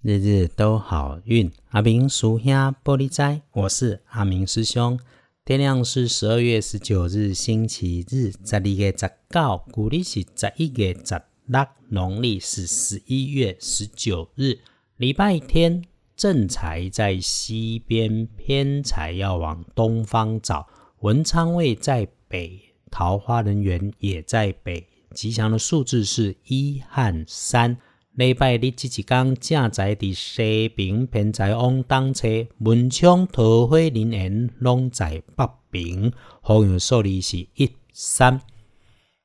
日日都好运，阿明属下玻璃斋，我是阿明师兄。天亮是十二月十九日，星期日，十二月十九，古历是十一月十六，农历是十一月十九日，礼拜天。正财在西边，偏财要往东方找。文昌位在北，桃花人缘也在北。吉祥的数字是一和三。礼拜日即一天，正在伫西平，偏在往东车，门窗桃花林园拢在北平。好运数字是一三，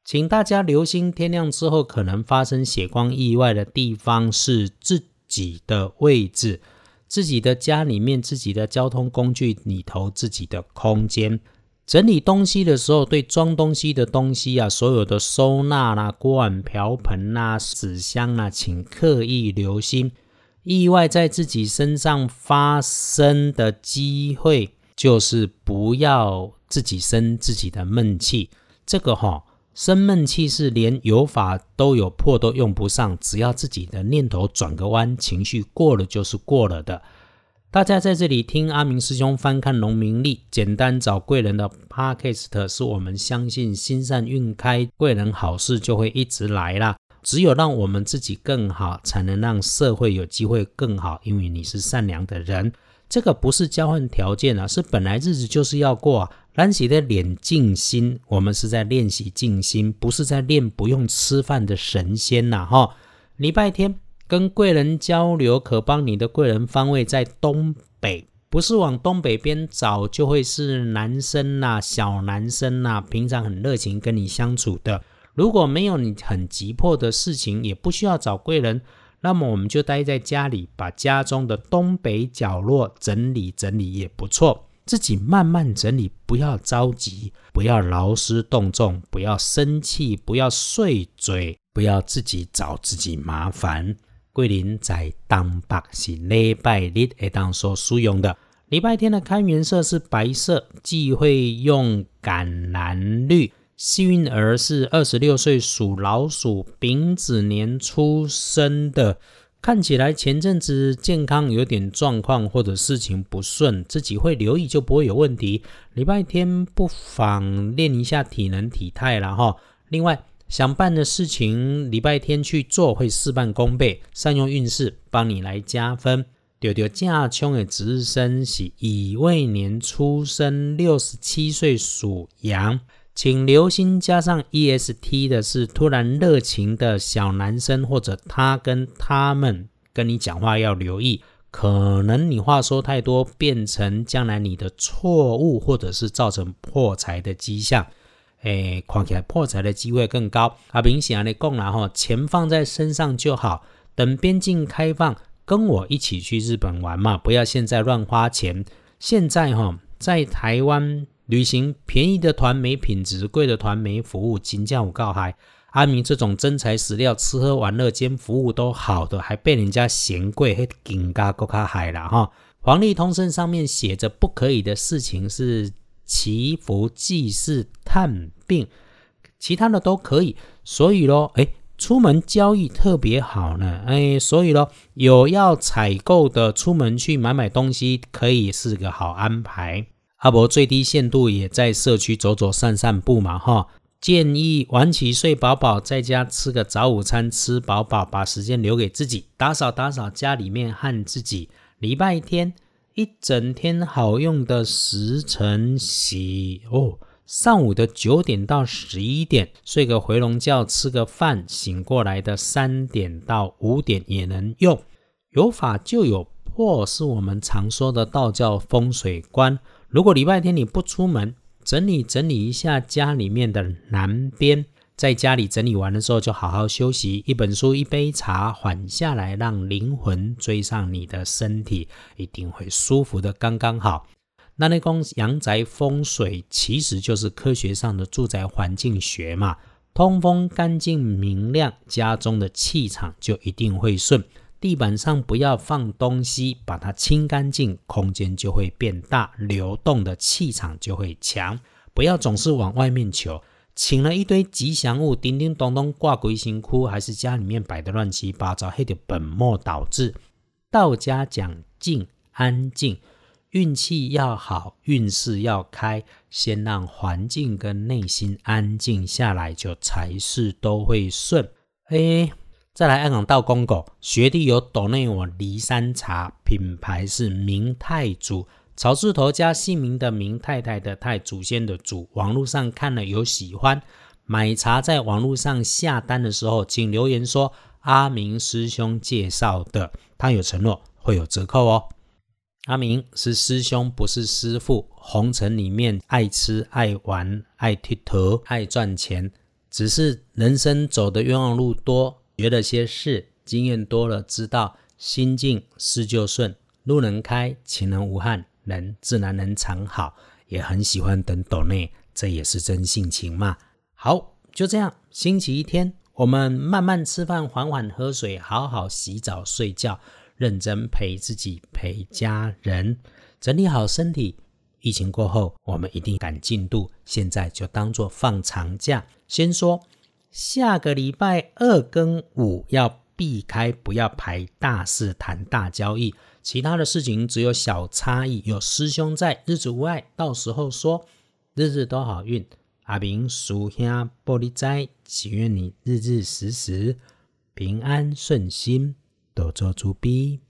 请大家留心，天亮之后可能发生血光意外的地方是自己的位置、自己的家里面、自己的交通工具里头、自己的空间。整理东西的时候，对装东西的东西啊，所有的收纳啦、锅碗瓢盆啦、纸箱啦，请刻意留心。意外在自己身上发生的机会，就是不要自己生自己的闷气。这个哈，生闷气是连有法都有破都用不上，只要自己的念头转个弯，情绪过了就是过了的。大家在这里听阿明师兄翻看农民历，简单找贵人的 podcast，是我们相信心善运开，贵人好事就会一直来啦。只有让我们自己更好，才能让社会有机会更好。因为你是善良的人，这个不是交换条件啊，是本来日子就是要过啊。蓝喜的脸静心，我们是在练习静心，不是在练不用吃饭的神仙呐哈。礼拜天。跟贵人交流，可帮你的贵人方位在东北，不是往东北边找，就会是男生呐，小男生呐，平常很热情跟你相处的。如果没有你很急迫的事情，也不需要找贵人，那么我们就待在家里，把家中的东北角落整理整理也不错。自己慢慢整理，不要着急，不要劳师动众，不要生气，不要碎嘴，不要自己找自己麻烦。桂林在当北是礼拜日会当所使用的。礼拜天的开元色是白色，忌讳用橄榄绿。幸运儿是二十六岁属老鼠丙子年出生的，看起来前阵子健康有点状况或者事情不顺，自己会留意就不会有问题。礼拜天不妨练一下体能体态了哈。另外。想办的事情，礼拜天去做会事半功倍。善用运势帮你来加分。丢丢驾冲的值日生是乙未年出生，六十七岁属羊，请留心加上 E S T 的是突然热情的小男生，或者他跟他们跟你讲话要留意，可能你话说太多，变成将来你的错误，或者是造成破财的迹象。诶，看起来破财的机会更高。啊，明显来讲啦哈，钱放在身上就好。等边境开放，跟我一起去日本玩嘛，不要现在乱花钱。现在哈，在台湾旅行，便宜的团没品质，贵的团没服务。金价我告海，阿明这种真材实料，吃喝玩乐兼服务都好的，还被人家嫌贵，还更加够卡海了哈。黄历通胜上面写着不可以的事情是。祈福祭祀探病，其他的都可以。所以咯，哎，出门交易特别好呢。哎，所以咯，有要采购的，出门去买买东西，可以是个好安排。阿伯最低限度也在社区走走散散步嘛，哈。建议晚起睡饱饱，在家吃个早午餐，吃饱饱，把时间留给自己，打扫打扫家里面和自己。礼拜天。一整天好用的时辰洗哦，上午的九点到十一点睡个回笼觉，吃个饭，醒过来的三点到五点也能用。有法就有破，是我们常说的道教风水观。如果礼拜天你不出门，整理整理一下家里面的南边。在家里整理完了之后，就好好休息。一本书，一杯茶，缓下来，让灵魂追上你的身体，一定会舒服的刚刚好。那那公阳宅风水其实就是科学上的住宅环境学嘛，通风干净明亮，家中的气场就一定会顺。地板上不要放东西，把它清干净，空间就会变大，流动的气场就会强。不要总是往外面求。请了一堆吉祥物，叮叮咚咚挂鬼行窟，还是家里面摆的乱七八糟，黑的本末倒置。道家讲静安静，运气要好，运势要开，先让环境跟内心安静下来，就财事都会顺。哎，再来，按港道公狗学弟有抖内我骊山茶，品牌是明太祖，草字头加姓名的明太太的太，祖先的祖。网络上看了有喜欢，买茶在网络上下单的时候，请留言说阿明师兄介绍的，他有承诺会有折扣哦。阿明是师兄，不是师傅。红尘里面爱吃、爱玩、爱剃头、爱赚钱，只是人生走的冤枉路多，学了些事，经验多了，知道心静事就顺，路能开，情能无憾，人自然能藏好。也很喜欢等斗内，这也是真性情嘛。好，就这样，星期一天，我们慢慢吃饭，缓缓喝水，好好洗澡睡觉。认真陪自己，陪家人，整理好身体。疫情过后，我们一定赶进度。现在就当做放长假。先说下个礼拜二跟五要避开，不要排大事，谈大交易。其他的事情只有小差异。有师兄在，日子无碍。到时候说，日日都好运。阿明属下玻璃斋，祈愿你日日时时平安顺心。多做主笔。